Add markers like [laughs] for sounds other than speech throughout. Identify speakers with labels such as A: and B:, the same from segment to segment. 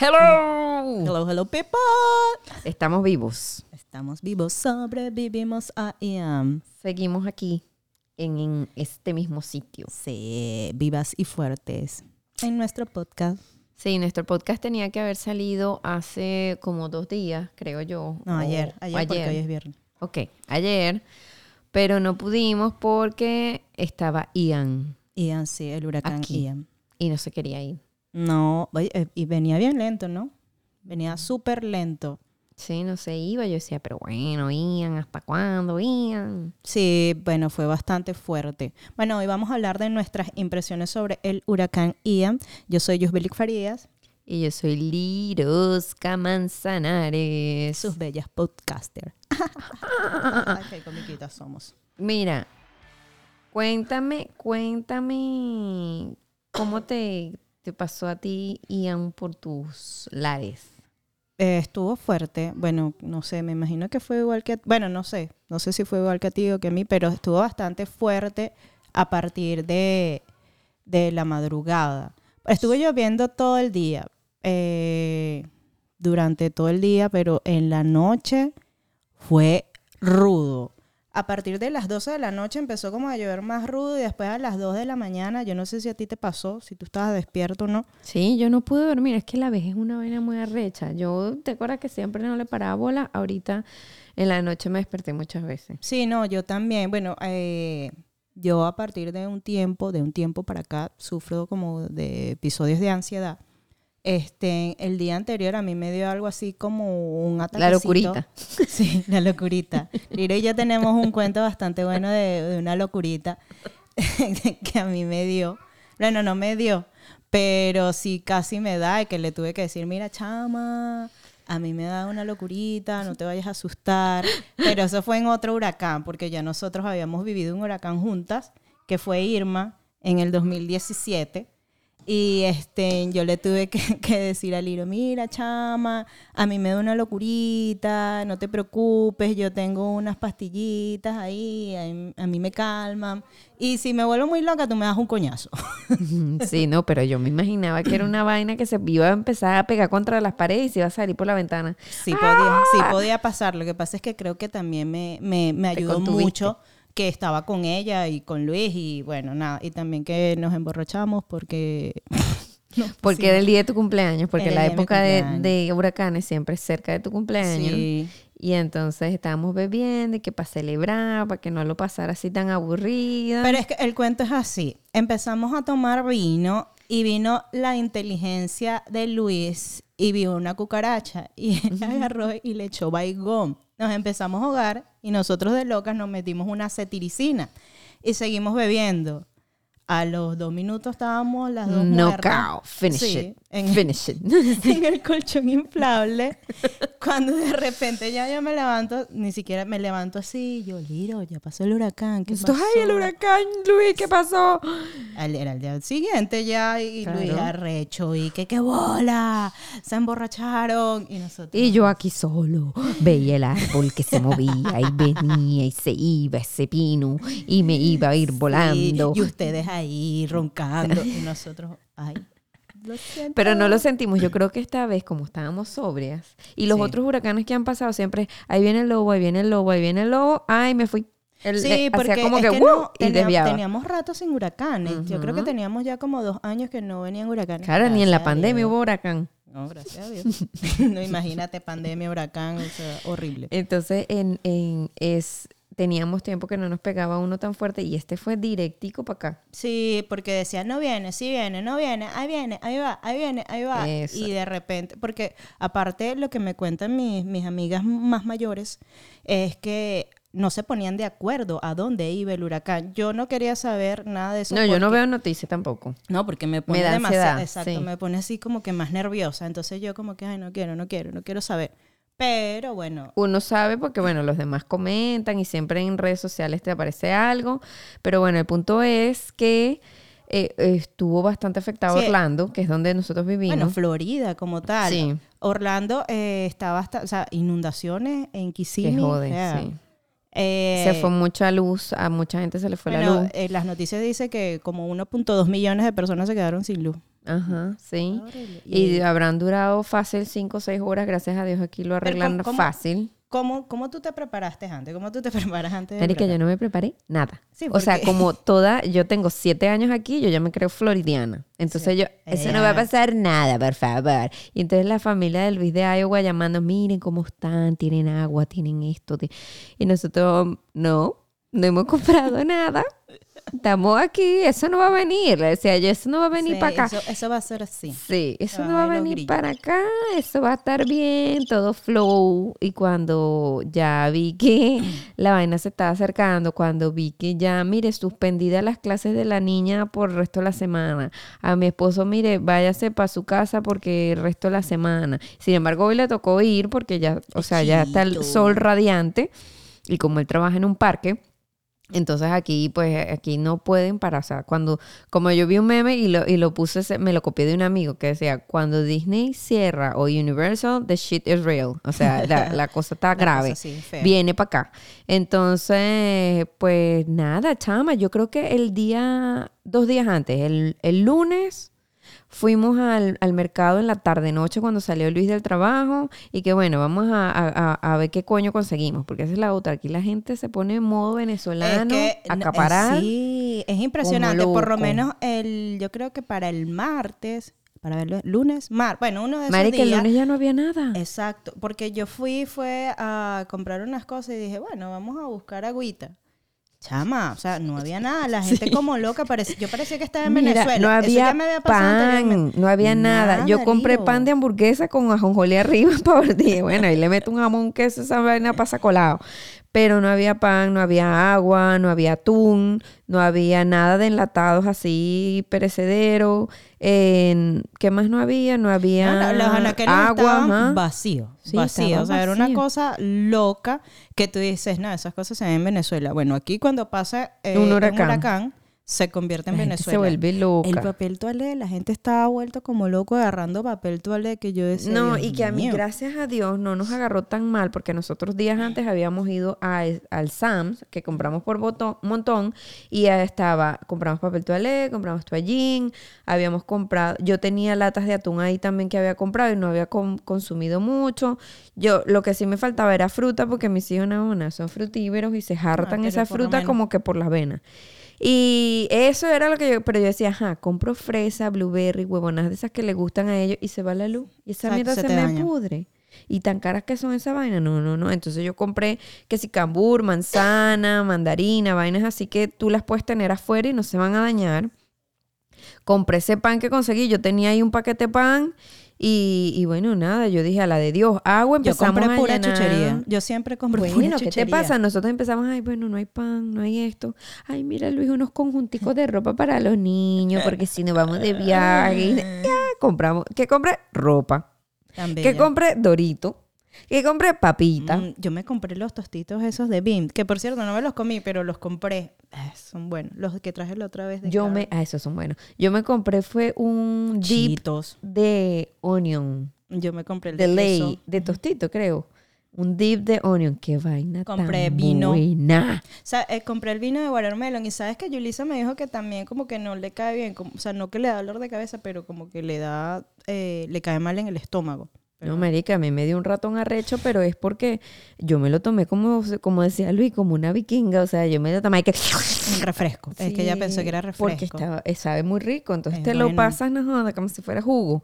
A: Hello.
B: Hello, hello, people.
A: Estamos vivos.
B: Estamos vivos, sobrevivimos a Ian.
A: Seguimos aquí en, en este mismo sitio.
B: Sí, vivas y fuertes. En nuestro podcast.
A: Sí, nuestro podcast tenía que haber salido hace como dos días, creo yo.
B: No, ayer,
A: o
B: ayer, porque hoy es viernes.
A: Ok, ayer. Pero no pudimos porque estaba Ian
B: Ian, sí, el huracán
A: Aquí.
B: Ian.
A: y no se quería ir.
B: No, eh, y venía bien lento, ¿no? Venía súper lento.
A: Sí, no se iba. Yo decía, pero bueno, Ian, ¿hasta cuándo, Ian?
B: Sí, bueno, fue bastante fuerte. Bueno, hoy vamos a hablar de nuestras impresiones sobre el huracán Ian. Yo soy Yusbelik Farías,
A: Y yo soy Lirosca Manzanares.
B: sus bellas podcaster. [laughs] Ay, qué comiquitas somos.
A: Mira, cuéntame, cuéntame cómo te, te pasó a ti, Ian, por tus lares.
B: Eh, estuvo fuerte. Bueno, no sé, me imagino que fue igual que... Bueno, no sé. No sé si fue igual que a ti o que a mí, pero estuvo bastante fuerte a partir de, de la madrugada. Estuve lloviendo todo el día, eh, durante todo el día, pero en la noche fue rudo. A partir de las 12 de la noche empezó como a llover más rudo y después a las 2 de la mañana, yo no sé si a ti te pasó, si tú estabas despierto o no,
A: Sí, yo no pude dormir, es que la vez es una vaina muy arrecha. Yo te acuerdas que siempre no le paraba bola, ahorita en la noche me desperté muchas veces.
B: Sí, no, yo también. Bueno, eh, yo a partir de un tiempo, de un tiempo para acá, sufro como de episodios de ansiedad. Este, el día anterior a mí me dio algo así como un ataque.
A: La locurita. [laughs]
B: Sí, la locurita. Lira y yo tenemos un cuento bastante bueno de, de una locurita [laughs] que a mí me dio. Bueno, no me dio, pero sí casi me da y que le tuve que decir, mira, chama, a mí me da una locurita, no te vayas a asustar. Pero eso fue en otro huracán, porque ya nosotros habíamos vivido un huracán juntas, que fue Irma en el 2017. Y este, yo le tuve que, [laughs] que decir a Liro, mira, chama, a mí me da una locurita, no te preocupes, yo tengo unas pastillitas ahí, a, a mí me calman. Y si me vuelvo muy loca, tú me das un coñazo. [laughs] [laughs]
A: Sí, no, pero yo me imaginaba que era una vaina que se iba a empezar a pegar contra las paredes y se iba a salir por la ventana.
B: Sí podía, sí podía pasar. Lo que pasa es que creo que también me, me, me ayudó mucho que estaba con ella y con Luis y bueno, nada. Y también que nos emborrachamos porque... [laughs] no
A: Porque era el día de tu cumpleaños, porque
B: Era
A: la época de, huracanes siempre es cerca de tu cumpleaños.
B: Sí.
A: Y entonces estábamos bebiendo y que para celebrar, para que no lo pasara así tan aburrida.
B: Pero es que el cuento es así. Empezamos a tomar vino y vino la inteligencia de Luis y vio una cucaracha y [laughs] él agarró y le echó baigón. Nos empezamos a ahogar y nosotros de locas nos metimos una cetiricina y seguimos bebiendo. A los dos minutos estábamos las dos.
A: Knockout, finish
B: Sí,
A: it,
B: en-
A: finish it. [laughs]
B: en el colchón inflable. Cuando de repente ya yo me levanto, ni siquiera me levanto así, yo, Liro, ya pasó el huracán. ¿qué pasó?
A: ay, el huracán, Luis, ¿qué pasó?
B: Al- Era el día siguiente ya y Luis
A: Claro.
B: arrecho y que qué bola, se emborracharon y nosotros.
A: Y yo aquí solo veía el árbol que se movía y venía y se iba ese pino y me iba a ir
B: Sí,
A: volando.
B: y ustedes ahí roncando y nosotros, ay, lo siento.
A: Pero no lo sentimos. Yo creo que esta vez, como estábamos sobrias, y los
B: Sí.
A: otros huracanes que han pasado siempre, ahí viene el lobo, ahí viene el lobo, ahí viene el lobo, ay, me fui. El-
B: Sí, porque
A: hacía como
B: es
A: que,
B: que
A: ¡wow!
B: no,
A: y
B: tenía-
A: desviaba.
B: teníamos rato sin huracanes. Yo creo que teníamos ya como dos años que no venían huracanes.
A: Claro, ni en la pandemia hubo huracán.
B: No, gracias a Dios. [laughs] [laughs] no imagínate pandemia, huracán, o sea, horrible.
A: Entonces, en, en- es, teníamos tiempo que no nos pegaba uno tan fuerte y este fue directico para acá.
B: Sí, porque decían, no viene, sí viene, no viene, ahí viene, ahí va, ahí viene, ahí va.
A: Eso.
B: Y de repente, porque aparte lo que me cuentan mis, mis amigas más mayores es que no se ponían de acuerdo a dónde iba el huracán. Yo no quería saber nada de eso.
A: No, yo no veo noticias tampoco.
B: No, porque me pone
A: da
B: demasiado, exacto,
A: sí.
B: me pone así como que más nerviosa. Entonces yo como que, ay, no quiero, no quiero, no quiero saber. Pero bueno,
A: Uno sabe porque, bueno, los demás comentan y siempre en redes sociales te aparece algo. Pero bueno, el punto es que eh, estuvo bastante afectado
B: Sí.
A: Orlando, que es donde nosotros vivimos.
B: bueno, Florida como tal.
A: Sí.
B: Orlando eh, estaba hasta, o sea, inundaciones en
A: que
B: Kissimmee.
A: jode,
B: o sea,
A: sí.
B: eh,
A: se fue mucha luz, a mucha gente se le fue la luz.
B: las noticias dicen que como 1.2 millones de personas se quedaron sin luz
A: Ajá, sí. Y habrán durado fácil 5 o 6 horas, gracias a Dios aquí lo arreglan
B: ¿cómo-
A: fácil.
B: ¿Cómo, ¿Cómo tú te preparaste antes? ¿Cómo tú te [laughs] preparas antes? de
A: yo no me preparé nada.
B: Sí,
A: o sea, como [laughs] toda, yo tengo siete años aquí, yo ya me creo floridiana. Entonces
B: Sí.
A: yo, eso no va a pasar nada, por favor. Y entonces la familia de Luis de Iowa llamando, miren cómo están, tienen agua, tienen esto. ti-". Y nosotros, no, no hemos [laughs] comprado nada. Estamos aquí, eso no va a venir. Le decía yo, eso no va a venir
B: Sí,
A: para acá.
B: Eso, eso va a ser así.
A: Sí, eso no va a venir
B: grillos.
A: para acá, eso va a estar bien, todo flow. Y cuando ya vi que [clears throat] la vaina se estaba acercando, cuando vi que ya, mire, suspendida las clases de la niña por el resto de la semana. A mi esposo, mire, váyase para su casa porque el resto de la semana. Sin embargo, hoy le tocó ir porque ya, o sea, ya está el sol radiante. Y como él trabaja en un parque, entonces aquí, pues, aquí no pueden parar. O sea, cuando, como yo vi un meme y lo, y lo puse, se- me lo copié de un amigo que decía, cuando Disney cierra o Universal, the shit is real. O sea, la, [laughs] la cosa está grave.
B: cosa sí, fea.
A: Viene para acá. Entonces, pues nada, chama, yo creo que el día, dos días antes, el, el lunes, fuimos al, al mercado en la tarde-noche cuando salió Luis del trabajo y que bueno, vamos a, a- a- ver qué coño conseguimos, porque esa es la otra. Aquí la gente se pone en modo venezolano,
B: Es que, n-
A: acaparar.
B: Sí, es impresionante. Por lo menos el, yo creo que para el martes, para verlo, lunes, mar, bueno, uno de esos
A: Marica, el
B: días.
A: lunes ya no había nada.
B: Exacto, porque yo fui fue a comprar unas cosas y dije, bueno, vamos a buscar agüita. Chama, o sea, no había nada, la [laughs] gente como loca, parece, yo parecía que estaba en
A: Mira,
B: Venezuela.
A: no
B: Eso ya
A: había,
B: me había pasado
A: pan, no había nada. Yo compré pan de hamburguesa con ajonjolí arriba [laughs] para dije, bueno, ahí le meto un jamón queso, esa vaina pasa colado. Pero no había pan, no había agua, no había atún, no había nada de enlatados así perecedero. ¿Qué más no había? No había
B: No, no, los
A: agua.
B: vacíos,
A: Sí, estaba
B: O sea, era una
A: vacío.
B: cosa loca que tú dices, no, esas cosas se ven en Venezuela. Bueno, aquí cuando pasa eh,
A: Un
B: un,
A: huracán.
B: Se convierte en
A: La
B: Venezuela.
A: se vuelve loca.
B: El papel toalé, la gente estaba vuelto como loco agarrando papel toalé que yo decía.
A: No,
B: "Dios
A: y que a mí,
B: mío".
A: gracias a Dios, no nos agarró tan mal porque nosotros días antes habíamos ido a, al Sam's, que compramos por botón, montón, y ya estaba, compramos papel toalé, compramos toallín, habíamos comprado, yo tenía latas de atún ahí también que había comprado y no había con- consumido mucho. Yo, lo que sí me faltaba era fruta porque mis hijos no, no, son frutíferos y se hartan
B: pero
A: esa fruta como que por las venas. Y eso era lo que yo, pero yo decía, ajá, compro fresa, blueberry, huevonas de esas que le gustan a ellos y se va la luz. Y esa
B: Exacto,
A: mierda
B: se
A: me
B: daña.
A: pudre. Y tan caras que son esa vaina, no, no, no. Entonces yo compré que si cambur, manzana, mandarina, vainas así que tú las puedes tener afuera y no se van a dañar. Compré ese pan que conseguí, yo tenía ahí un paquete de pan y, y bueno, nada, yo dije a la de Dios, agua,
B: Yo
A: empezamos
B: compré
A: a
B: pura chuchería. Yo siempre compro pura
A: Bueno, ¿qué te pasa? Nosotros empezamos, ay, bueno, no hay pan, no hay esto. Ay, mira, Luis, unos conjunticos de ropa para los niños, porque si nos vamos de viaje, [laughs] ya, compramos. ¿Qué compré? Ropa.
B: Tan
A: ¿Qué compré? Dorito. ¿Qué compré? Papita.
B: Mm, yo me compré los tostitos esos de Bim, que por cierto no me los comí, pero los compré. Ah, son buenos. Los que traje la otra vez de
A: Yo me, ah, esos son buenos. Yo me compré fue un dip
B: Chitos.
A: de onion,
B: Yo me compré el
A: de
B: de
A: ley,
B: queso.
A: de tostito, creo. Un dip de onion. Qué vaina
B: Compré
A: tan
B: vino.
A: buena.
B: O sea, eh, compré el vino de watermelon y sabes que Yulisa me dijo que también como que no le cae bien, como- o sea, no que le da dolor de cabeza, pero como que le da, eh, le cae mal en el estómago.
A: No, marica, a mí me dio un ratón arrecho, pero es porque yo me lo tomé como, como decía Luis, como una vikinga. O sea, yo me lo tomé que...
B: Un refresco. es que ella pensó que era refresco.
A: Porque estaba, eh, sabe muy rico. Entonces
B: Es
A: te lo pasas, no joda, como si fuera jugo.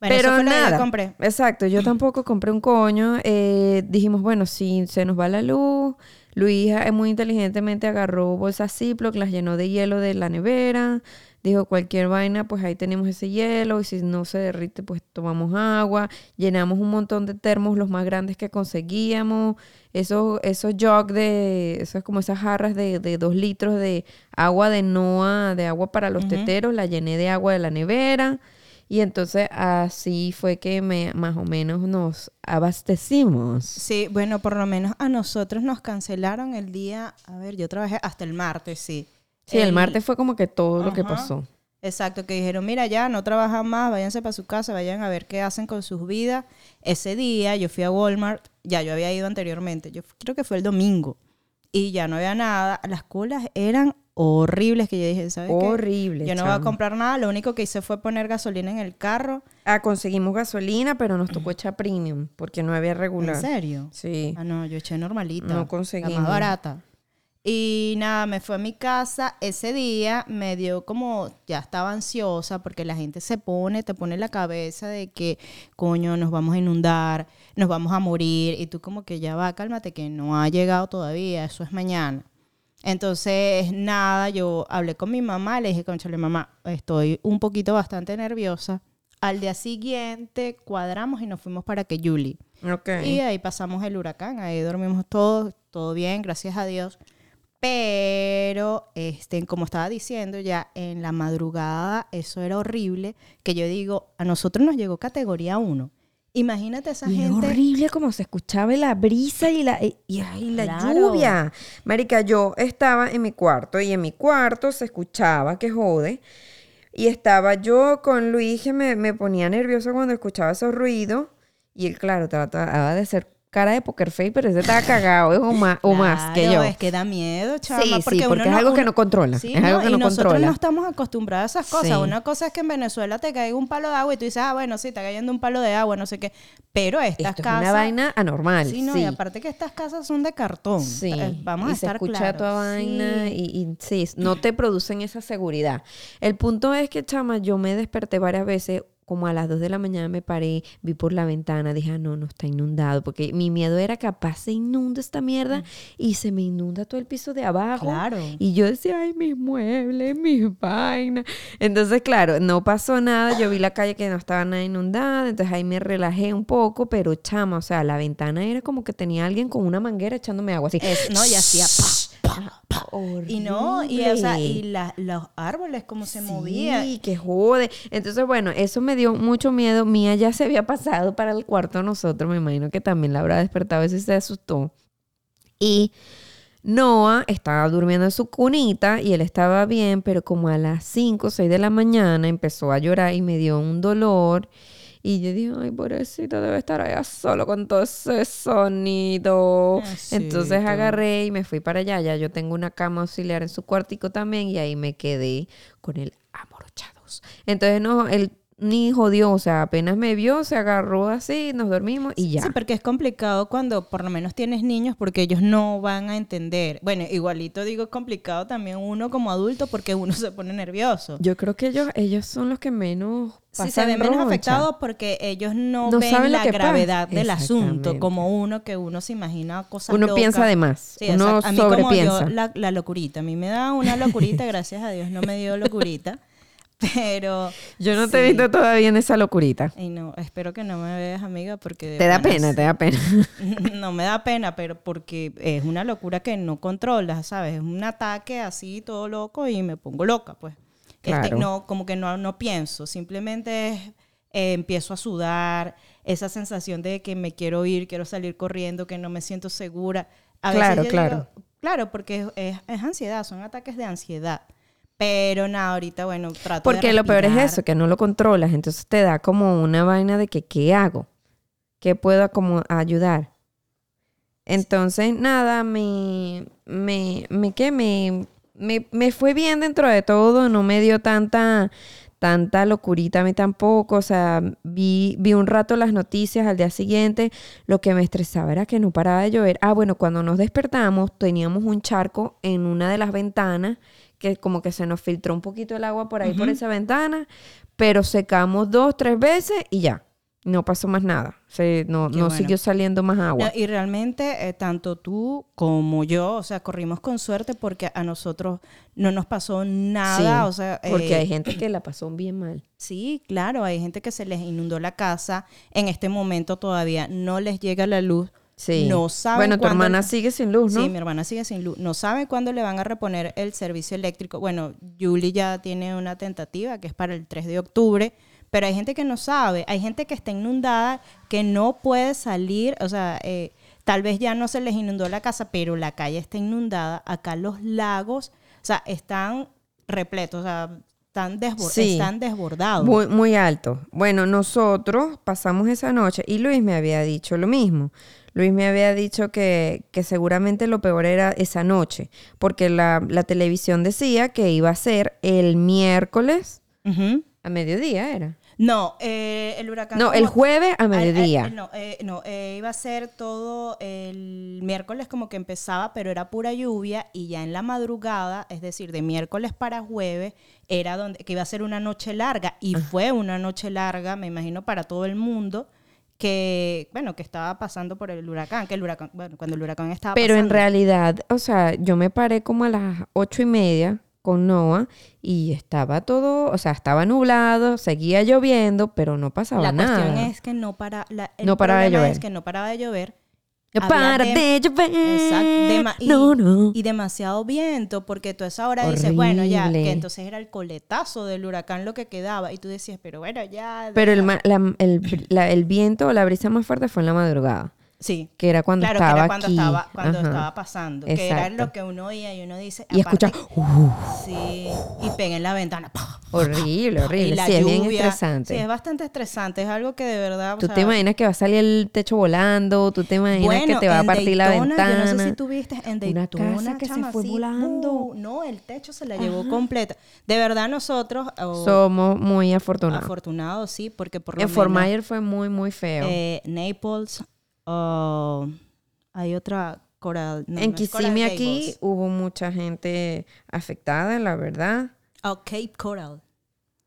B: Bueno, eso
A: pero
B: fue
A: nada.
B: compré.
A: Exacto, yo tampoco compré un coño. Eh, dijimos, bueno, si se nos va la luz, Luis eh, muy inteligentemente agarró bolsas Ziploc, las llenó de hielo de la nevera. Dijo, cualquier vaina, pues ahí tenemos ese hielo. Y si no se derrite, pues tomamos agua. Llenamos un montón de termos, los más grandes que conseguíamos. Esos, esos jug de, esas como esas jarras de, de dos litros de agua de Noa, de agua para los teteros, la llené de agua de la nevera. Y entonces así fue que me, más o menos nos abastecimos.
B: Sí, bueno, por lo menos a nosotros nos cancelaron el día, a ver, yo trabajé hasta el martes, sí.
A: Sí, el, martes fue como que todo lo que pasó.
B: Exacto, que dijeron, mira, ya no trabajan más, váyanse para su casa, vayan a ver qué hacen con sus vidas. Ese día yo fui a Walmart, ya yo había ido anteriormente, yo creo que fue el domingo, y ya no había nada. Las colas eran horribles que yo dije, ¿sabes qué?
A: Horrible.
B: Yo no voy a
A: chamo.
B: comprar nada, lo único que hice fue poner gasolina en el carro.
A: Ah, conseguimos gasolina, pero nos tocó echar premium porque no había regular.
B: ¿En serio?
A: Sí.
B: Ah, no, yo eché normalita.
A: No
B: La
A: conseguimos.
B: más barata. Y nada, me fue a mi casa. Ese día me dio como, ya estaba ansiosa porque la gente se pone, te pone la cabeza de que, coño, nos vamos a inundar, nos vamos a morir. Y tú como que ya va, cálmate, que no ha llegado todavía, eso es mañana. Entonces, nada, yo hablé con mi mamá, le dije, conchale, mamá, estoy un poquito bastante nerviosa. Al día siguiente cuadramos y nos fuimos para que Julie.
A: Ok.
B: Y ahí pasamos el huracán, ahí dormimos todos, todo bien, gracias a Dios. Pero, este, como estaba diciendo, ya en la madrugada eso era horrible, que yo digo, a nosotros nos llegó categoría 1. Imagínate esa
A: Y
B: gente.
A: horrible como se escuchaba la brisa y la, y, la
B: Claro.
A: lluvia. Marica, yo estaba en mi cuarto y en mi cuarto se escuchaba, que jode. Y estaba yo con Luis que me, me ponía nerviosa cuando escuchaba esos ruidos. Y él, claro, trataba de hacer cara de poker face, pero ese estaba cagado ¿eh? o más, o más que yo.
B: es que da miedo, chama.
A: Sí, sí,
B: porque, uno
A: es algo que
B: uno-
A: no controla,
B: Sí,
A: es algo
B: no,
A: que
B: y
A: no
B: nosotros
A: controla.
B: no estamos acostumbrados a esas cosas.
A: Sí.
B: Una cosa es que en Venezuela te caiga un palo de agua y tú dices, ah, bueno, sí, está cayendo un palo de agua, no sé qué. Pero estas
A: Esto es
B: casas...
A: una vaina anormal.
B: Sí, no, y aparte que estas casas son de cartón.
A: Sí,
B: Eh, Vamos
A: y
B: a
A: se
B: estar
A: escucha
B: claros.
A: toda vaina y, y sí, no te producen esa seguridad. El punto es que, chama, yo me desperté varias veces, como a las 2 de la mañana me paré, vi por la ventana, dije, ah, no, no está inundado, porque mi miedo era capaz se inunda esta mierda y se me inunda todo el piso de abajo.
B: Claro.
A: Y yo decía, ay, mis muebles, mis vainas. Entonces, claro, no pasó nada. Yo vi la calle que no estaba nada inundada. Entonces ahí me relajé un poco, pero chama, o sea, la ventana era como que tenía alguien con una manguera echándome agua así.
B: Es- no, y hacía pa, pa, pa. Y no, y, o sea, y la- los árboles como se
A: Sí,
B: movían.
A: que jode. Entonces, bueno, eso me dio mucho miedo. Mía ya se había pasado para el cuarto de nosotros. Me imagino que también la habrá despertado. A veces se asustó. Y Noah estaba durmiendo en su cunita y él estaba bien, pero como a las 5 o 6 de la mañana empezó a llorar y me dio un dolor. Y yo dije, ay, pobrecito, debe estar allá solo con todo ese sonido. Entonces
B: Pobrecito.
A: agarré y me fui para allá. Ya yo tengo una cama auxiliar en su cuartico también y ahí me quedé con el amorochados. Entonces, no, él ni jodió, o sea, apenas me vio, se agarró así, nos dormimos y ya.
B: Sí, porque es complicado cuando por lo menos tienes niños porque ellos no van a entender. Bueno, igualito digo, es complicado también uno como adulto porque uno se pone nervioso.
A: Yo creo que ellos, ellos son los que menos
B: Sí, se
A: pasan
B: ven menos
A: roncha.
B: afectados porque ellos no,
A: No
B: ven
A: saben
B: la gravedad del asunto, como uno que uno se imagina cosas
A: Uno
B: locas.
A: piensa de más,
B: Sí,
A: uno
B: exacto. a mí como
A: sobrepiensa.
B: yo, la, la locurita, a mí me da una locurita, [laughs] gracias a Dios no me dio locurita, [laughs] pero...
A: Yo no te he
B: sí.
A: visto todavía en esa locurita.
B: Y no, espero que no me veas, amiga, porque...
A: Te da pena, te da pena. [laughs]
B: no me da pena, pero porque es una locura que no controlas, ¿sabes? Es un ataque así todo loco y me pongo loca, pues. Este,
A: Claro.
B: no, como que no, no pienso, simplemente es, eh, empiezo a sudar, esa sensación de que me quiero ir, quiero salir corriendo, que no me siento segura. A veces
A: Claro,
B: yo
A: claro.
B: digo- claro, porque es, es- es ansiedad, son ataques de ansiedad. Pero nada, ahorita, bueno, trato de
A: Porque lo peor es eso, que no lo controlas. Entonces te da como una vaina de que, ¿qué hago? ¿Qué puedo como ayudar? Entonces, nada, me, me, me, ¿qué? Me, me, me fue bien dentro de todo, no me dio tanta, tanta locurita a mí tampoco, o sea, vi, vi un rato las noticias al día siguiente, lo que me estresaba era que no paraba de llover. Ah, bueno, cuando nos despertamos teníamos un charco en una de las ventanas, que como que se nos filtró un poquito el agua por ahí, por esa ventana, pero secamos dos, tres veces y ya, no pasó más nada, se, no, no
B: bueno.
A: siguió saliendo más agua.
B: No, y realmente, eh, tanto tú como yo, o sea, corrimos con suerte porque a nosotros no nos pasó nada.
A: Sí,
B: o sea,
A: porque
B: eh,
A: hay gente que la pasó bien mal.
B: Sí, claro, hay gente que se les inundó la casa. En este momento todavía no les llega la luz.
A: Sí.
B: No saben
A: Bueno, tu hermana sigue sin luz, ¿no?
B: Sí, mi hermana sigue sin luz. No saben cuándo le van a reponer el servicio eléctrico. Bueno, Julie ya tiene una tentativa que es para el 3 de octubre, pero hay gente que no sabe. Hay gente que está inundada, que no puede salir. O sea, eh, tal vez ya no se les inundó la casa, pero la calle está inundada. Acá los lagos, o sea, están repletos. O sea, están, desbor-
A: Sí.
B: están desbordados.
A: Muy, muy alto. Bueno, nosotros pasamos esa noche y Luis me había dicho lo mismo. Luis me había dicho que, que seguramente lo peor era esa noche, porque la, la televisión decía que iba a ser el miércoles a mediodía, ¿era?
B: No, eh, el huracán.
A: No, el jueves a
B: Al- al-
A: mediodía.
B: no, eh, no eh, iba a ser todo el miércoles como que empezaba, pero era pura lluvia y ya en la madrugada, es decir, de miércoles para jueves, era donde que iba a ser una noche larga y fue una noche larga, me imagino para todo el mundo que bueno que estaba pasando por el huracán, que el huracán, bueno, cuando el huracán estaba
A: Pero en realidad, o sea, yo me paré como a las ocho y media con Noah y estaba todo, o sea, estaba nublado, seguía lloviendo, pero no pasaba
B: la
A: nada.
B: cuestión es que no para la, el
A: No paraba de llover.
B: es que no paraba de llover
A: para de llover.
B: Exacto, y,
A: no, no.
B: y demasiado viento, porque tú a esa hora dices, bueno, ya, que entonces era el coletazo del huracán lo que quedaba, y tú decías, pero bueno, ya.
A: Pero el, la- el, la- el viento o la brisa más fuerte fue en la madrugada,
B: Sí,
A: que era cuando
B: claro,
A: estaba
B: que era cuando,
A: aquí.
B: estaba, cuando
A: Ajá.
B: estaba pasando, que era lo que uno oía y uno dice,
A: Y
B: aparte-
A: escucha, "Uh".
B: Sí, y pega en la ventana.
A: horrible,
B: Y
A: horrible.
B: la
A: Sí, es bien estresante.
B: Sí, es bastante estresante, es algo que de verdad. o
A: Tú
B: sea,
A: te imaginas que va a salir el techo volando, tú te imaginas que te va a partir la ventana.
B: Yo no sé si tú viste en
A: Una
B: Daytona,
A: casa que se
B: chama,
A: fue
B: así,
A: volando.
B: uh, no, el techo se la llevó completa. De verdad nosotros, oh,
A: Somos muy afortunados.
B: afortunados, sí, porque por lo
A: En Fort
B: menos,
A: Myers fue muy, muy feo.
B: eh, Naples, oh, hay otra Coral. no,
A: en
B: no
A: Kissimmee aquí hubo mucha gente afectada, la verdad.
B: Oh, Cape Coral.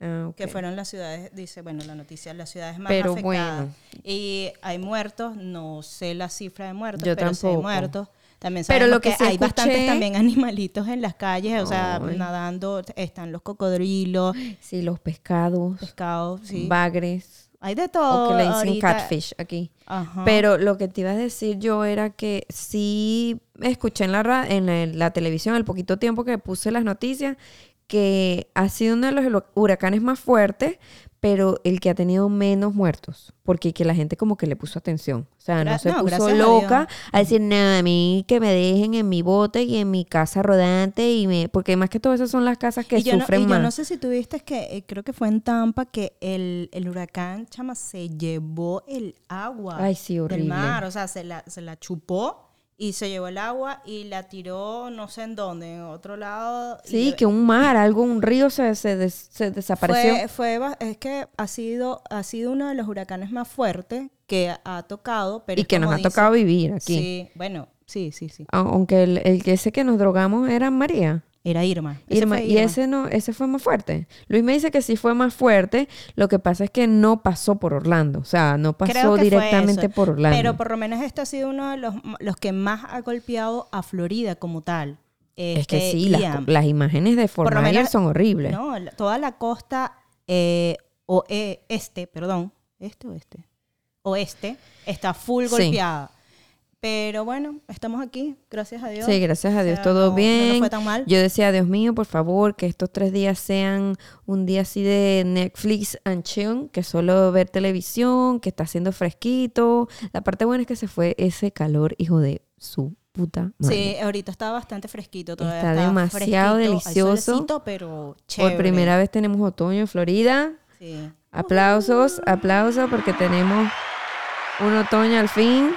A: Ah,
B: que fueron las ciudades, dice, bueno, la noticia, las ciudades más
A: Pero
B: afectadas.
A: bueno.
B: Y hay muertos, no sé la cifra de muertos,
A: Yo
B: pero sí hay
A: tampoco.
B: muertos. También
A: Pero lo que sí
B: hay bastantes
A: escuché-
B: también animalitos en las calles, o sea,
A: Ay.
B: nadando, están los cocodrilos,
A: Sí, los pescados,
B: pescados, sí.
A: bagres,
B: Hay de todo.
A: o que le dicen
B: ahorita.
A: catfish aquí.
B: Ajá.
A: Pero lo que te iba a decir yo era que sí escuché en la, en la, en la televisión, el poquito tiempo que puse las noticias, que ha sido uno de los huracanes más fuertes, pero el que ha tenido menos muertos, porque que la gente como que le puso atención. O sea, no
B: Gra-
A: se
B: no,
A: puso
B: a
A: loca a, decir, nada, a mí que me dejen en mi bote y en mi casa rodante, y me porque más que todo esas son las casas que
B: y yo, no,
A: sufren
B: y yo
A: más.
B: no sé si tuviste que, eh, creo que fue en Tampa, que el, el huracán, chama, se llevó el agua
A: Ay, sí, horrible.
B: del mar. O sea, se la, se la chupó y se llevó el agua y la tiró no sé en dónde, en otro lado.
A: Sí, que un mar, algo, un río se, se, des- se desapareció.
B: fue, fue es que ha sido, ha sido uno de los huracanes más fuertes que ha tocado. Pero
A: y que nos ha
B: dice-
A: tocado vivir aquí.
B: Sí, bueno, sí, sí, sí.
A: Aunque el, el que ese que nos drogamos era María.
B: Era Irma. Ese
A: Irma, y ese no, ese fue más fuerte. Luis me dice que sí fue más fuerte. Lo que pasa es que no pasó por Orlando. O sea, no pasó directamente por Orlando.
B: Pero por lo menos este ha sido uno de los, los que más ha golpeado a Florida como tal.
A: es que
B: Este,
A: sí, las, las imágenes de Fort
B: Por menos-
A: son horribles.
B: No, toda la costa eh, o eh, este, perdón, este o este, oeste está full
A: Sí.
B: Pero bueno, estamos aquí, gracias a Dios.
A: Sí, gracias a
B: O
A: Dios,
B: sea,
A: todo
B: no- no
A: bien.
B: fue tan mal.
A: Yo decía, Dios mío, por favor, que estos tres días sean un día así de Netflix and chill, que solo ver televisión, que está haciendo fresquito. La parte buena es que se fue ese calor, hijo de su puta madre.
B: Sí, ahorita está bastante fresquito todavía.
A: Está demasiado
B: fresquito, hay
A: delicioso.
B: pero chévere.
A: Por primera vez tenemos otoño en Florida.
B: Sí.
A: Aplausos, aplausos porque tenemos un otoño al fin.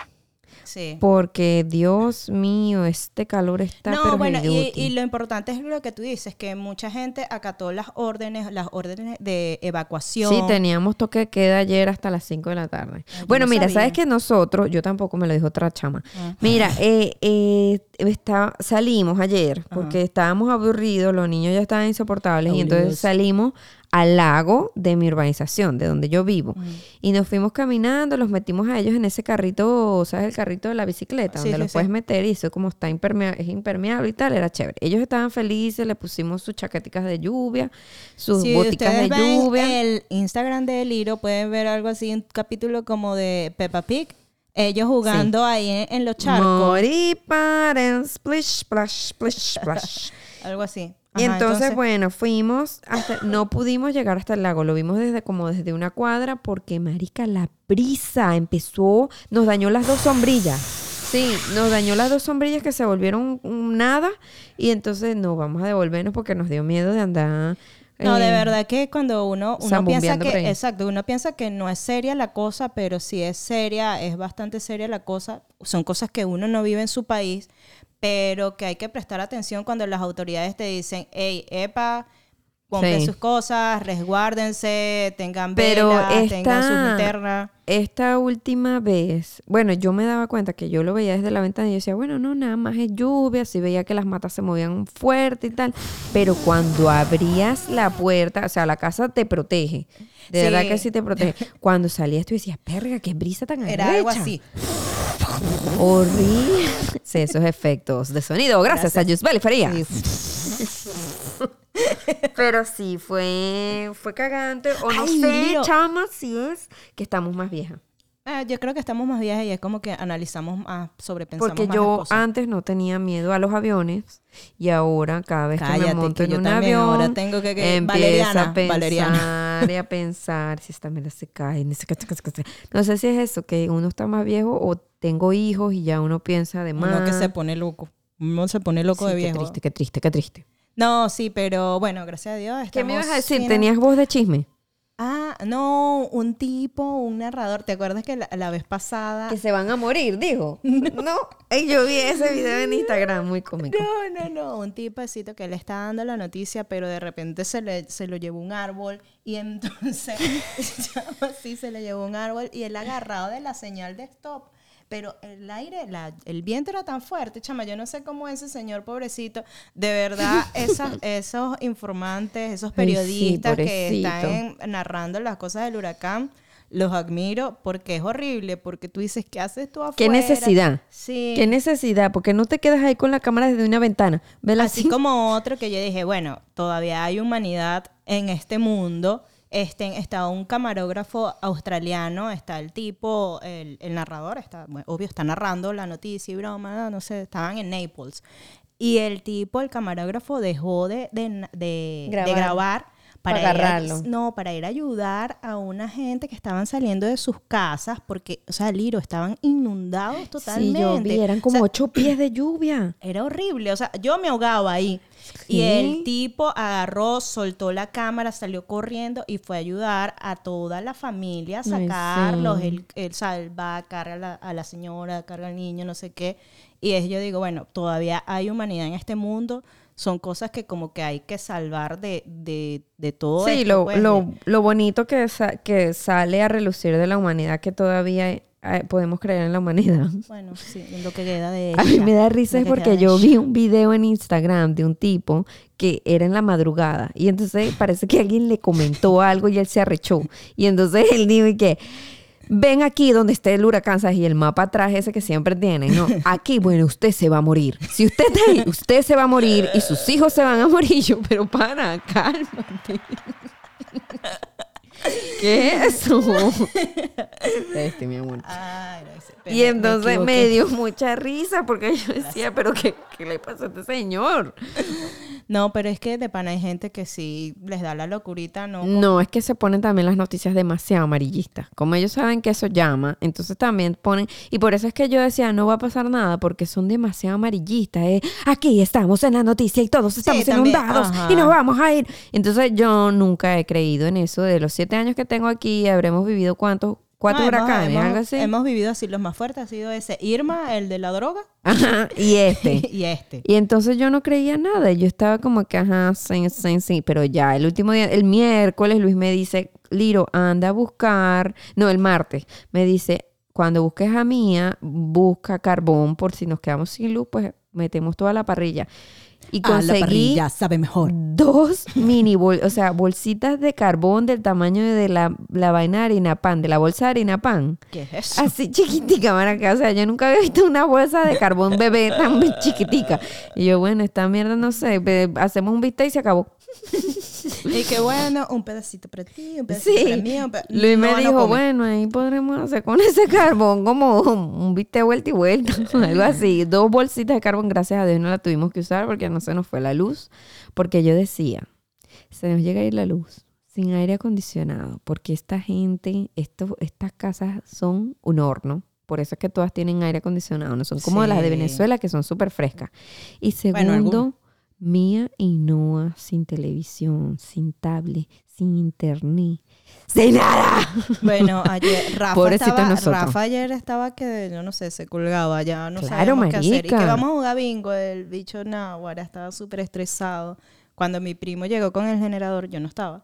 B: Sí.
A: Porque, Dios mío, este calor está
B: No,
A: pero
B: bueno, y, lo importante es lo que tú dices, que mucha gente acató las órdenes, las órdenes de evacuación.
A: Sí, teníamos toque de queda ayer hasta las 5 de la tarde.
B: Yo
A: bueno,
B: no
A: mira,
B: sabía.
A: sabes que nosotros, yo tampoco me lo dijo otra chama. Mira, eh, eh, está- salimos ayer porque estábamos aburridos, los niños ya estaban insoportables y entonces salimos al lago de mi urbanización, de donde yo vivo.
B: Mm.
A: Y nos fuimos caminando, los metimos a ellos en ese carrito, ¿sabes? El carrito de la bicicleta,
B: Sí,
A: donde
B: sí,
A: los
B: sí.
A: puedes meter y eso como está impermea- es impermeable y tal, era chévere. Ellos estaban felices, le pusimos sus chaqueticas de lluvia, sus
B: Si
A: boticas de
B: ven
A: lluvia.
B: el Instagram de Liro, pueden ver algo así, un capítulo como de Peppa Pig, ellos jugando ahí en, en los charcos,
A: Morí para splish, splash, splish, splash. [laughs]
B: algo así.
A: Y entonces, bueno, fuimos hasta, no pudimos llegar hasta el lago, lo vimos desde como desde una cuadra porque, marica, la brisa empezó, nos dañó las dos sombrillas. Sí, nos dañó las dos sombrillas que se volvieron un nada y entonces no, vamos a devolvernos porque nos dio miedo de andar
B: No, de
A: eh,
B: verdad que cuando uno, uno piensa que, exacto, uno piensa que no es seria la cosa, pero si es seria, es bastante seria la cosa. Son cosas que uno no vive en su país, pero que hay que prestar atención cuando las autoridades te dicen, hey, epa, compren
A: Sí.
B: sus cosas, resguárdense, tengan
A: Pero
B: velas, tengan su linterna.
A: Esta última vez, bueno, yo me daba cuenta que yo lo veía desde la ventana y yo decía, bueno, no, nada más es lluvia, así veía que las matas se movían fuerte y tal, pero cuando abrías la puerta, o sea, la casa te protege, de
B: Sí.
A: verdad que sí te protege. [laughs] Cuando salías tú decías, perga, qué brisa tan
B: Era algo
A: arrecha".
B: así.
A: Horrible. Sí, esos efectos de sonido, gracias, a Yusbel Faría. Pero sí, fue, fue cagante, o no
B: Ay,
A: sé, chama, si es que estamos más viejas.
B: Ah, yo creo que estamos más viejas y es como que analizamos más, sobrepensamos
A: Porque
B: más
A: yo
B: las cosas.
A: antes no tenía miedo a los aviones y ahora cada vez que
B: Cállate,
A: me monto
B: que
A: en
B: yo
A: un
B: también
A: avión
B: ahora tengo que- que- Valeriana,
A: a pensar
B: Valeriana. [laughs]
A: y a pensar si esta mierda se cae. No sé si es eso, que uno está más viejo o tengo hijos y ya uno piensa de más.
B: Uno que se pone loco. Uno se pone loco
A: Sí,
B: de
A: qué
B: viejo.
A: triste, qué triste, qué triste.
B: No, sí, pero bueno, gracias a Dios.
A: ¿Qué me ibas a decir? ¿Tenías voz de chisme?
B: Ah, no, un tipo, un narrador. ¿Te acuerdas que la, la vez pasada...
A: Que se van a morir, dijo. [laughs] No, Ey, yo vi ese video en Instagram, muy cómico.
B: No, no, no, un tipecito que le está dando la noticia, pero de repente se, le, se lo llevó un árbol y entonces, [laughs] sí, se le llevó un árbol y él agarrado de la señal de stop. Pero el aire, la- el viento era tan fuerte, chama, yo no sé cómo ese señor pobrecito, de verdad, [laughs] esas, esos informantes, esos
A: sí,
B: periodistas que están en- narrando las cosas del huracán, los admiro porque es horrible, porque tú dices, ¿qué haces tú afuera?
A: ¿Qué necesidad?
B: Sí.
A: ¿Qué necesidad? Porque no te quedas ahí con la cámara desde una ventana. Vela
B: Así
A: así.
B: como otro que yo dije, bueno, todavía hay humanidad en este mundo. Este, está un camarógrafo australiano, está el tipo, el, el narrador, está, bueno, obvio, está narrando la noticia y broma, no sé, estaban en Naples. Y el tipo, el camarógrafo, dejó de, de, de- de
A: Grabar. Para
B: ir a-
A: agarrarlo.
B: no, para ir a ayudar a una gente que estaban saliendo de sus casas porque, o sea, Liro, estaban inundados totalmente.
A: Sí, yo vi, eran
B: O
A: como
B: sea,
A: ocho pies de lluvia. [clears throat]
B: era horrible, o sea, yo me ahogaba ahí. Y el tipo agarró, soltó la cámara, salió corriendo y fue a ayudar a toda la familia a sacarlos.
A: sí.
B: Él, él, o sea, él va, carga a la, a la señora, carga al niño, no sé qué. Y es, yo digo, bueno, todavía hay humanidad en este mundo. Son cosas que como que hay que salvar de, de, de todo
A: Sí,
B: esto,
A: lo,
B: pues,
A: lo,
B: de-
A: lo bonito que, sa- que sale a relucir de la humanidad, que todavía eh, podemos creer en la humanidad. [laughs]
B: bueno, sí, lo que queda de
A: A mí me da risa es
B: que
A: porque yo vi un video en Instagram de un tipo que era en la madrugada y entonces parece que alguien le comentó algo y él se arrechó. Y entonces él dijo que ven aquí donde esté el huracán ¿sabes? y el mapa atrás ese que siempre tienen, ¿no? [laughs] Aquí, bueno, usted se va a morir. Si usted está ahí, usted se va a morir y sus hijos se van a morir. Yo, pero para, cálmate. [laughs] ¿Qué es eso? Este, mi amor.
B: Ay, no sé,
A: Y
B: me
A: entonces me, dio mucha risa porque yo decía, pero ¿qué, qué le pasó a este señor?
B: No, pero es que de pana hay gente que sí les da la locurita, ¿no?
A: No, es que se ponen también las noticias demasiado amarillistas. Como ellos saben que eso llama, entonces también ponen... Y por eso es que yo decía, no va a pasar nada porque son demasiado amarillistas. ¿eh? Aquí estamos en la noticia y todos estamos inundados
B: ajá.
A: y nos vamos a ir. Entonces yo nunca he creído en eso. De los siete años que tengo aquí, habremos vivido cuántos... Cuatro
B: No, hemos-
A: huracanes,
B: hemos,
A: algo así.
B: Hemos vivido así, los más fuertes ha sido ese Irma, el de la droga,
A: Ajá, y [laughs] este.
B: y este.
A: Y entonces yo no creía nada. Yo estaba como que, ajá, sí, sí, sí. Pero ya, el último día, el miércoles, Luis me dice, Liro, anda a buscar. No, el martes. Me dice, cuando busques a Mía, busca carbón por si nos quedamos sin luz, pues metemos toda la parrilla. Y conseguí
B: sabe mejor.
A: dos mini bol, o sea, bolsitas de carbón del tamaño de la, la vaina de harina pan, de la bolsa de harina pan.
B: ¿Qué es eso?
A: Así chiquitica, maraca. O sea, yo nunca había visto una bolsa de carbón bebé tan chiquitica. Y yo, bueno, esta mierda, no sé, hacemos un bistec y se acabó.
B: Y que bueno, un pedacito para ti, un pedacito
A: Sí.
B: para mí. pe-
A: Luis me
B: No, no
A: dijo,
B: come.
A: bueno, ahí podremos hacer con ese carbón como un bistec vuelta y vuelta, [laughs] algo así. Dos bolsitas de carbón, gracias a Dios no la tuvimos que usar porque no se nos fue la luz. Porque yo decía, se nos llega a ir la luz sin aire acondicionado, porque esta gente, esto, estas casas son un horno. Por eso es que todas tienen aire acondicionado, no son como las de
B: Sí.
A: Venezuela que son súper frescas. Y
B: Bueno,
A: segundo,
B: algunas.
A: Mía y Noah sin televisión, sin tablet, sin internet, sin nada. [laughs]
B: Bueno, ayer Rafa, estaba,
A: nosotros.
B: Rafa ayer estaba que, yo no sé, se colgaba, ya no
A: Claro,
B: sabíamos qué hacer. Y que vamos a jugar bingo, el bicho Nahuara estaba súper estresado. Cuando mi primo llegó con el generador, yo no estaba.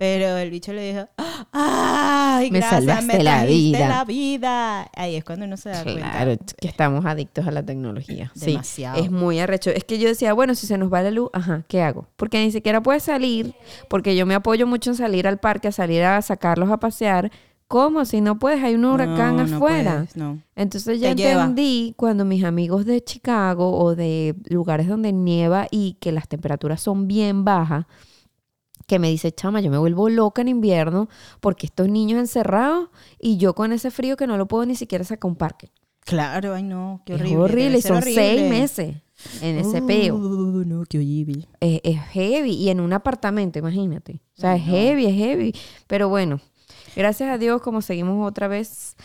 B: Pero el bicho le dijo, ¡ay,
A: Me
B: gracias,
A: salvaste
B: me
A: la vida".
B: la vida! Ahí es cuando uno se da
A: Claro,
B: cuenta.
A: que estamos adictos a la tecnología. Sí,
B: Demasiado.
A: es muy arrecho. Es que yo decía, bueno, si se nos va la luz, ajá, ¿qué hago? Porque ni siquiera puedes salir, porque yo me apoyo mucho en salir al parque, a salir a sacarlos a pasear. ¿Cómo? Si no puedes, hay un huracán
B: No, no
A: afuera.
B: puedes, no.
A: Entonces ya
B: Te lleva.
A: entendí cuando mis amigos de Chicago o de lugares donde nieva y que las temperaturas son bien bajas, que me dice, chama, yo me vuelvo loca en invierno porque estos niños encerrados y yo con ese frío que no lo puedo ni siquiera sacar a un parque.
B: Claro, ay no, qué
A: es
B: horrible.
A: horrible,
B: debe
A: y son seis
B: horrible.
A: meses en ese peo.
B: Uh, no, qué horrible.
A: Es, es heavy y en un apartamento, imagínate. O sea,
B: Ay,
A: es
B: no.
A: heavy, es heavy. Pero bueno, gracias a Dios, como seguimos otra vez,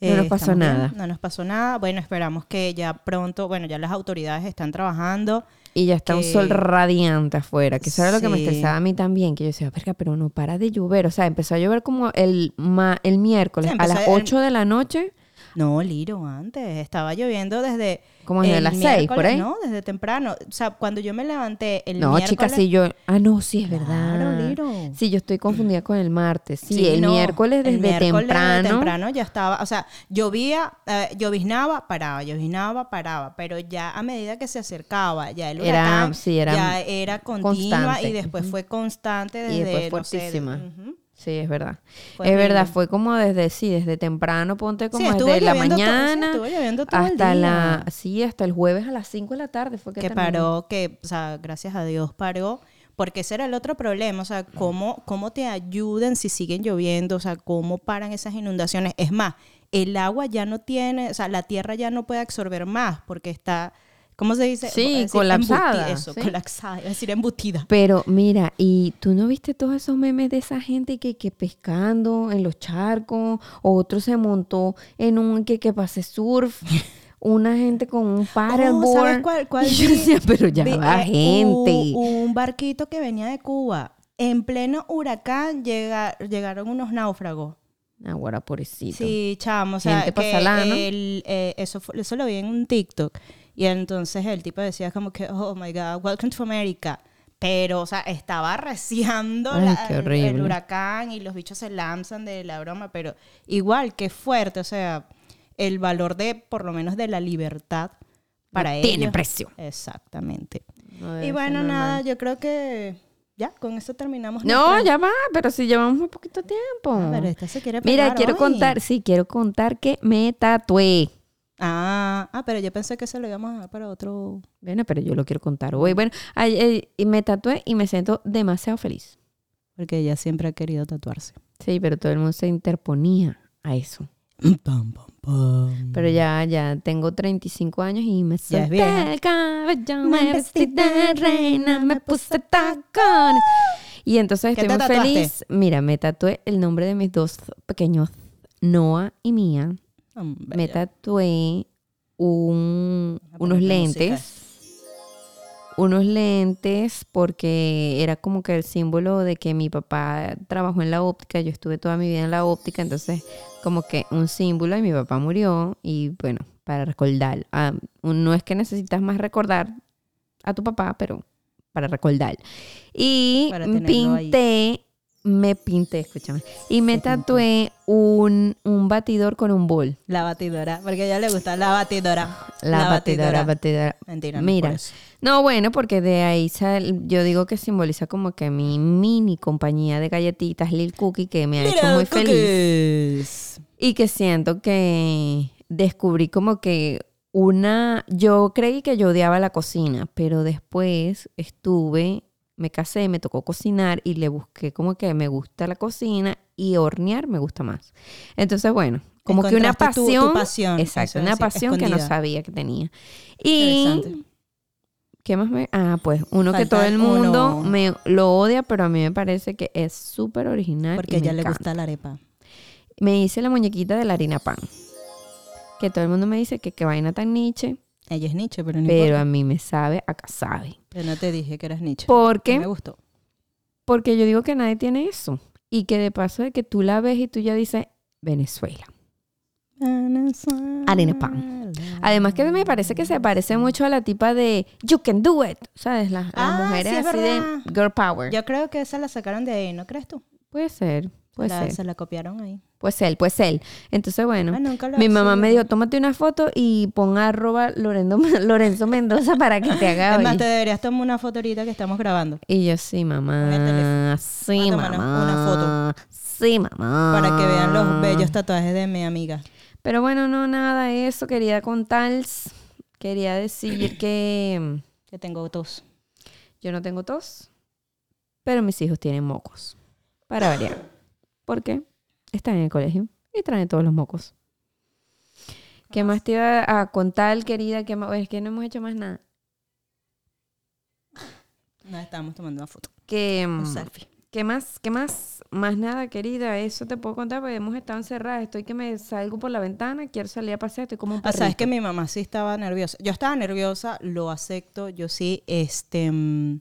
A: no nos
B: Eh,
A: pasó
B: bien,
A: nada.
B: No nos pasó nada. Bueno, esperamos que ya pronto, bueno, ya las autoridades están trabajando.
A: Y ya está un sol radiante afuera, que eso era lo que me estresaba a mí también, que yo decía, verga, pero no para de llover. O sea, empezó a llover como el, ma- el miércoles
B: Sí,
A: a las
B: el-
A: 8 de la noche,
B: No, Liro, antes. Estaba lloviendo desde.
A: como desde
B: el
A: las 6, por ahí.
B: No, desde temprano. O sea, cuando yo me levanté el
A: No,
B: miércoles.
A: chicas, sí, yo... Ah, no, sí, es verdad.
B: Claro, Liro.
A: Sí, yo estoy confundida con el martes. Sí,
B: Sí,
A: el
B: no,
A: miércoles
B: el
A: desde
B: miércoles desde
A: temprano.
B: temprano ya estaba, o sea, llovía, eh, lloviznaba, paraba, lloviznaba, paraba, pero ya a medida que se acercaba, ya el
A: Era-
B: huracán
A: sí, era
B: ya era continua
A: constante.
B: y después fue constante
A: Y
B: desde,
A: después
B: no sé,
A: fuertísima. Sí, es verdad.
B: Fue
A: es verdad, fue como desde, sí, desde temprano, ponte como
B: Sí,
A: desde la
B: lloviendo todo- sí,
A: mañana
B: estuvo lloviendo todo el
A: hasta la,
B: día.
A: sí, hasta el jueves a las 5 de la tarde fue que,
B: que paró, que, o sea, gracias a Dios paró, porque ese era el otro problema, o sea, cómo, cómo te ayudan si siguen lloviendo, o sea, cómo paran esas inundaciones. Es más, el agua ya no tiene, o sea, la tierra ya no puede absorber más porque está, ¿cómo se dice?
A: Sí,
B: decir
A: colapsada,
B: Eso,
A: sí.
B: colapsada, iba a decir embutida.
A: Pero mira, ¿y tú no viste todos esos memes de esa gente que, que pescando en los charcos? Otro se montó en un que, que pase surf. [laughs] Una gente con un paddleboard.
B: Oh, ¿Sabes cuál? cuál [laughs]
A: yo decía, pero ya
B: Vi,
A: va
B: eh,
A: gente.
B: Un, un barquito que venía de Cuba. En pleno huracán llega- llegaron unos náufragos.
A: Ahora, pobrecito.
B: Sí, chamo, o sea,
A: Gente
B: que
A: pasalana.
B: el, eh, eso, fue- eso lo vi en un TikTok. Y entonces el tipo decía como que, oh my God, welcome to America. Pero, o sea, estaba arreciando
A: Ay,
B: la- el- huracán y los bichos se lanzan de la broma, pero igual, qué fuerte, o sea, el valor de, por lo menos, de la libertad para ellos.
A: tiene precio.
B: Exactamente.
A: No
B: Y bueno, nada, yo creo que ya, con eso terminamos.
A: No, ya va, pero si llevamos muy poquito tiempo.
B: Ah, pero esta se quiere
A: Mira, quiero
B: hoy.
A: contar, sí, quiero contar que me tatué.
B: Ah, ah, pero yo pensé que se lo íbamos a dar para otro.
A: Bueno, pero yo lo quiero contar hoy. Bueno, me tatué y me siento demasiado feliz.
B: Porque ella siempre ha querido tatuarse.
A: Sí, pero todo el mundo se interponía a eso. [laughs]
B: Pam, pam, pam.
A: Pero ya, ya tengo 35 años y me solté el cabello, me vestí de reina, me puse tacones. Y entonces
B: ¿Qué
A: estoy muy
B: tatuaste?
A: feliz. Mira, me tatué el nombre de mis dos pequeños, Noah y Mía.
B: Hombre,
A: Me tatué un- unos lentes. Unos lentes porque era como que el símbolo de que mi papá trabajó en la óptica, yo estuve toda mi vida en la óptica, entonces como que un símbolo y mi papá murió y bueno, para recordar. Ah, no es que necesitas más recordar a tu papá, pero para recordar. Y
B: ahí.
A: Me pinté, escúchame, y me tatué un, un batidor con un bol.
B: La batidora. Porque a ella le gusta la batidora.
A: La, batidora, batidora.
B: Mentira, no
A: Mira.
B: eso.
A: No, bueno, porque de ahí sal- yo digo que simboliza como que mi mini compañía de galletitas Lil Cookie que me ha hecho muy feliz y que siento que descubrí como que una, yo creí que yo odiaba la cocina, pero después estuve, me casé, me tocó cocinar y le busqué como que me gusta la cocina y hornear me gusta más. Entonces, bueno, como que una
B: Encontraste tu- tu
A: pasión,
B: pasión,
A: exacto, una pasión que no sabía que tenía. Y
B: Interesante.
A: ¿Qué más me.? Ah, pues uno que todo el mundo
B: uno.
A: me lo odia, pero a mí me parece que es súper original.
B: Porque a ella le gusta la arepa.
A: Me hice la muñequita de la harina pan. Que todo el mundo me dice que qué vaina tan niche.
B: Ella es Nietzsche, pero no
A: pero
B: importa.
A: a mí me sabe, acá sabe.
B: Yo no te dije que eras Nietzsche.
A: ¿Por qué?
B: Me gustó.
A: Porque yo digo que nadie tiene eso. Y que de paso de que tú la ves y tú ya dices, Venezuela. Harina pan. Además que me parece que se parece mucho a la tipa de You Can Do It. ¿Sabes? Las, las
B: Ah,
A: mujeres
B: sí,
A: así
B: verdad.
A: de Girl Power.
B: Yo creo que esa la sacaron de ahí, ¿no crees tú?
A: Puede ser, puede
B: La-
A: ser.
B: Se la copiaron ahí.
A: Pues él, pues él. Entonces, bueno,
B: Ah,
A: mi mamá me dijo, tómate una foto y pon arroba Lorenzo, [laughs] Lorenzo Mendoza para que te haga [laughs]
B: Es más,
A: oír".
B: te deberías tomar una foto ahorita que estamos grabando.
A: Y yo, sí, mamá. Sí, mamá.
B: una
A: Sí, mamá.
B: Para que vean los bellos tatuajes de mi amiga.
A: Pero bueno, no, nada, eso quería contar. Quería decir [clears throat] que
B: Que tengo tos.
A: yo no tengo tos, pero mis hijos tienen mocos. Para variar. [gasps] ¿Por qué? Están en el colegio y traen todos los mocos. ¿Qué más te iba a contar, querida? ¿Qué más? Es que no hemos hecho más nada.
B: Nos estábamos tomando una foto.
A: Que,
B: Un
A: mm,
B: selfie.
A: ¿Qué más? ¿Qué más? Más nada, querida. Eso te puedo contar porque hemos estado encerradas. Estoy que me salgo por la ventana, quiero salir a pasear, estoy como un
B: Ah,
A: perrito.
B: sabes que mi mamá sí estaba nerviosa. Yo estaba nerviosa, lo acepto. Yo sí, este, mm,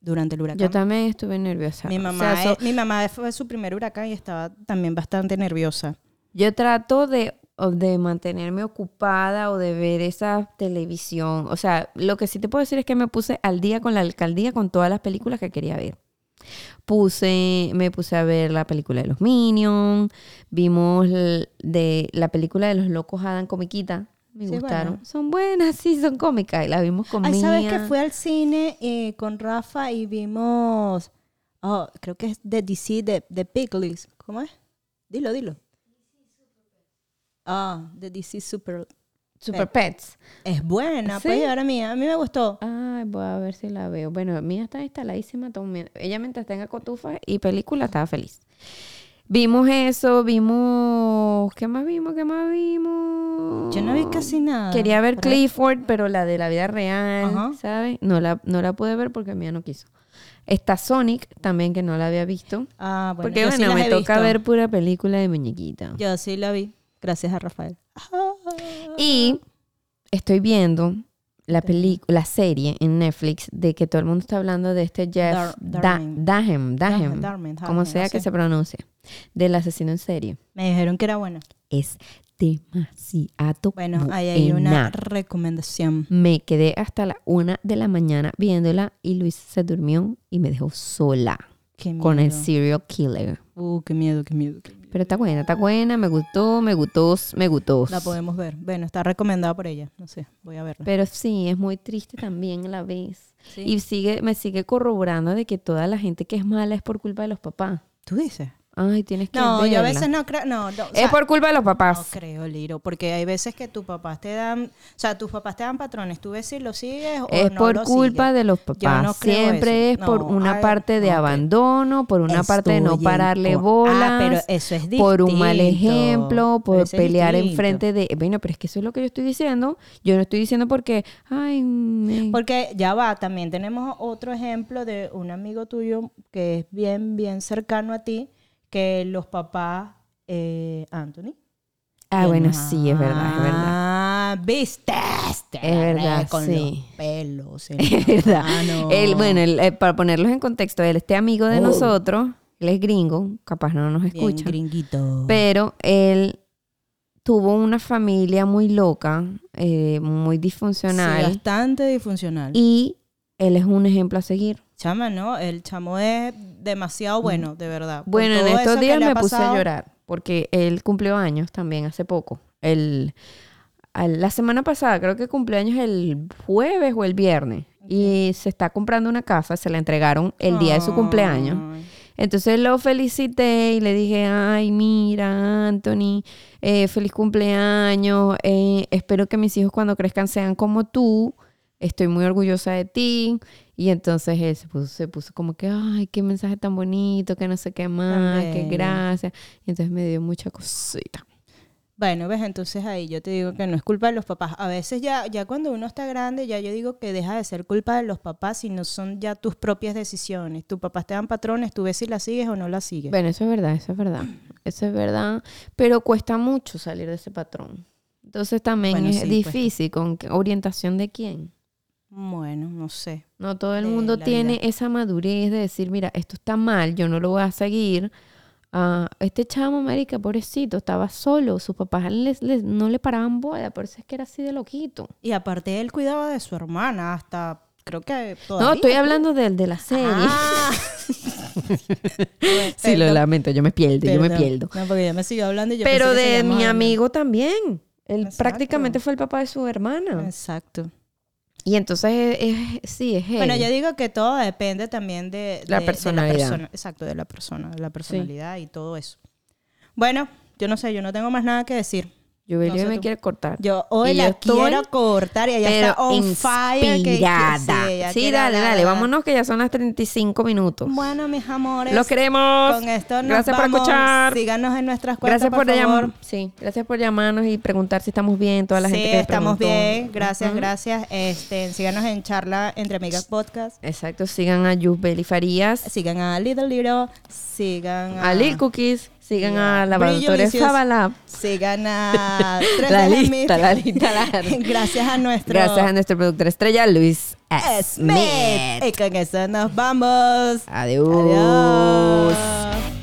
B: durante el huracán.
A: Yo también estuve nerviosa.
B: mi
A: O
B: mamá,
A: sea, so-
B: es- mi mamá fue su primer huracán y estaba también bastante nerviosa.
A: Yo trato de, de mantenerme ocupada o de ver esa televisión. O sea, lo que sí te puedo decir es que me puse al día con la alcaldía con todas las películas que quería ver. Puse, me puse a ver la película de los Minions, vimos de la película de los locos Adam Comiquita, me
B: Sí,
A: gustaron.
B: bueno.
A: Son buenas, [laughs] sí, son cómicas y las vimos con
B: Ay, ¿sabes que fui al cine eh, con Rafa y vimos, oh, creo que es de DC, de, de Pickles. ¿Cómo es? Dilo, dilo. Ah, de DC Super.
A: Super Pets.
B: Es buena,
A: ¿Sí?
B: pues ahora mía, a mí me gustó.
A: Ay, voy a ver si la veo. Bueno, mía está instaladísima. Ella mientras tenga cotufas y película estaba feliz. Vimos eso, vimos... ¿Qué más vimos? ¿Qué más vimos?
B: Yo no vi casi nada.
A: Quería ver Clifford, pero la de la vida real,
B: Ajá.
A: ¿sabes? No la, no la pude ver porque mía no quiso. Está Sonic también, que no la había visto.
B: Ah, bueno,
A: porque
B: yo sí
A: bueno,
B: las
A: me toca
B: visto.
A: ver pura película de muñequita.
B: Yo sí la vi, gracias a Rafael.
A: Y estoy viendo la película, la serie en Netflix de que todo el mundo está hablando de este Jeff
B: Dar-.
A: Dahem, como sea
B: no
A: que se pronuncie, del asesino en serie.
B: Me dijeron que era buena.
A: Es demasiado
B: Bueno, ahí hay una recomendación.
A: Me quedé hasta la una de la mañana viéndola y Luis se durmió y me dejó sola
B: Qué miedo.
A: con el serial killer.
B: Uh, qué miedo, qué miedo, qué miedo.
A: Pero está buena, está buena, me gustó, me gustó, me gustó.
B: La podemos ver. Bueno, está recomendada por ella. No sé, voy a verla.
A: Pero sí, es muy triste también a la vez.
B: Sí.
A: Y sigue, me sigue corroborando de que toda la gente que es mala es por culpa de los papás.
B: ¿Tú dices?
A: Ay, tienes que
B: No, yo a veces no creo, no, no, o
A: es
B: sea,
A: por culpa de los
B: no
A: papás.
B: creo, Liro, porque hay veces que tus papás te dan, o sea, tus papás te dan patrones, tú ves si lo sigues o
A: es
B: no
A: por
B: lo
A: culpa
B: sigues.
A: de los papás.
B: no
A: Siempre
B: eso.
A: es por
B: No,
A: una parte de
B: no,
A: abandono, por una parte de no pararle bolas.
B: Ah, pero eso es
A: por un mal
B: distinto.
A: ejemplo, por pelear
B: distinto.
A: enfrente de... Bueno, pero es que eso es lo que yo estoy diciendo. Yo no estoy diciendo porque... Ay, me-
B: Porque ya va, también tenemos otro ejemplo de un amigo tuyo que es bien, bien cercano a ti, que los papás, eh, Anthony.
A: Ah, bueno,
B: no-
A: sí, es verdad, es verdad.
B: Ah, viste. Te
A: Es verdad,
B: con
A: sí.
B: los pelos. [laughs]
A: Es verdad. Él, bueno, él, eh, para ponerlos en contexto, él, este amigo de
B: Oh.
A: nosotros, él es gringo, capaz no nos
B: Bien
A: escucha,
B: gringuito.
A: pero él tuvo una familia muy loca, eh, muy
B: Sí,
A: disfuncional,
B: bastante disfuncional.
A: y él es un ejemplo a seguir.
B: Chama, ¿no? El chamo es demasiado bueno, de verdad.
A: Bueno, en estos días me puse a llorar, porque él cumplió años también hace poco. El, al- la semana pasada, creo que cumplió años el jueves o el viernes, y se está comprando una casa, se la entregaron el día de su cumpleaños. Entonces lo felicité y le dije, ay, mira, Anthony, eh, feliz cumpleaños, eh, espero que mis hijos cuando crezcan sean como tú, estoy muy orgullosa de ti. Y entonces él se puso, se puso como que, ay, qué mensaje tan bonito, que no sé qué más, qué gracias. Y entonces me dio mucha cosita.
B: Bueno, ves, entonces ahí yo te digo que no es culpa de los papás. A veces ya, ya cuando uno está grande, ya yo digo que deja de ser culpa de los papás, sino son ya tus propias decisiones. Tus papás te dan patrones, tú ves si las sigues o no las sigues.
A: Bueno, eso es verdad, eso es verdad. Eso es verdad. Pero cuesta mucho salir de ese patrón. Entonces también
B: Bueno,
A: es
B: sí,
A: difícil. ¿Con orientación de quién?
B: Bueno, no sé.
A: No todo el mundo tiene
B: vida.
A: esa madurez de decir, mira, esto está mal, yo no lo voy a seguir. Ah, este chamo, América, pobrecito, estaba solo, sus papás les- les- no le paraban bola, por eso es que era así de loquito.
B: Y aparte él cuidaba de su hermana hasta creo que
A: No, estoy hablando de, de la serie.
B: Ah. [laughs]
A: sí, lo lamento, yo me pierdo, yo me pierdo.
B: No, porque ya me siguió hablando y yo
A: Pero de mi amigo también. Él
B: Exacto.
A: prácticamente fue el papá de su hermana.
B: Exacto.
A: Y entonces, es, es- sí, es.
B: Bueno, yo digo que todo depende también de,
A: La
B: de
A: personalidad.
B: persona. Exacto, de la persona, de la personalidad y todo eso. Bueno, yo no sé, yo no tengo más nada que decir.
A: Yo
B: sé
A: me quiere cortar.
B: Yo hoy
A: Y
B: la
A: yo estoy,
B: quiero cortar y
A: pero
B: está on fire. que- que-
A: inspirada.
B: sí,
A: dale,
B: hablar,
A: dale. Vámonos que ya son las 35 minutos.
B: Bueno, mis amores.
A: Los queremos.
B: Con esto nos
A: Gracias por escuchar.
B: Síganos en nuestras cuentas,
A: Gracias por, llamar. Sí, gracias por llamarnos y preguntar si estamos bien. Toda la
B: sí,
A: gente que
B: estamos
A: preguntó.
B: bien. Gracias,
A: Ujú.
B: gracias. Este, síganos en Charla Entre Amigas Podcast.
A: Exacto. Sigan a Yusbeli Farías,
B: Sigan a Little Little. Sigan a...
A: a Lil Cookies, sigan
B: y
A: a
B: Brillo
A: Fabalab.
B: Sigan a [laughs] Tres
A: La lista, la [laughs] lista.
B: Gracias a nuestro...
A: Gracias a nuestro productor estrella, Luis
B: Smith.
A: Smith.
B: Y con eso nos vamos.
A: Adiós.
B: Adiós.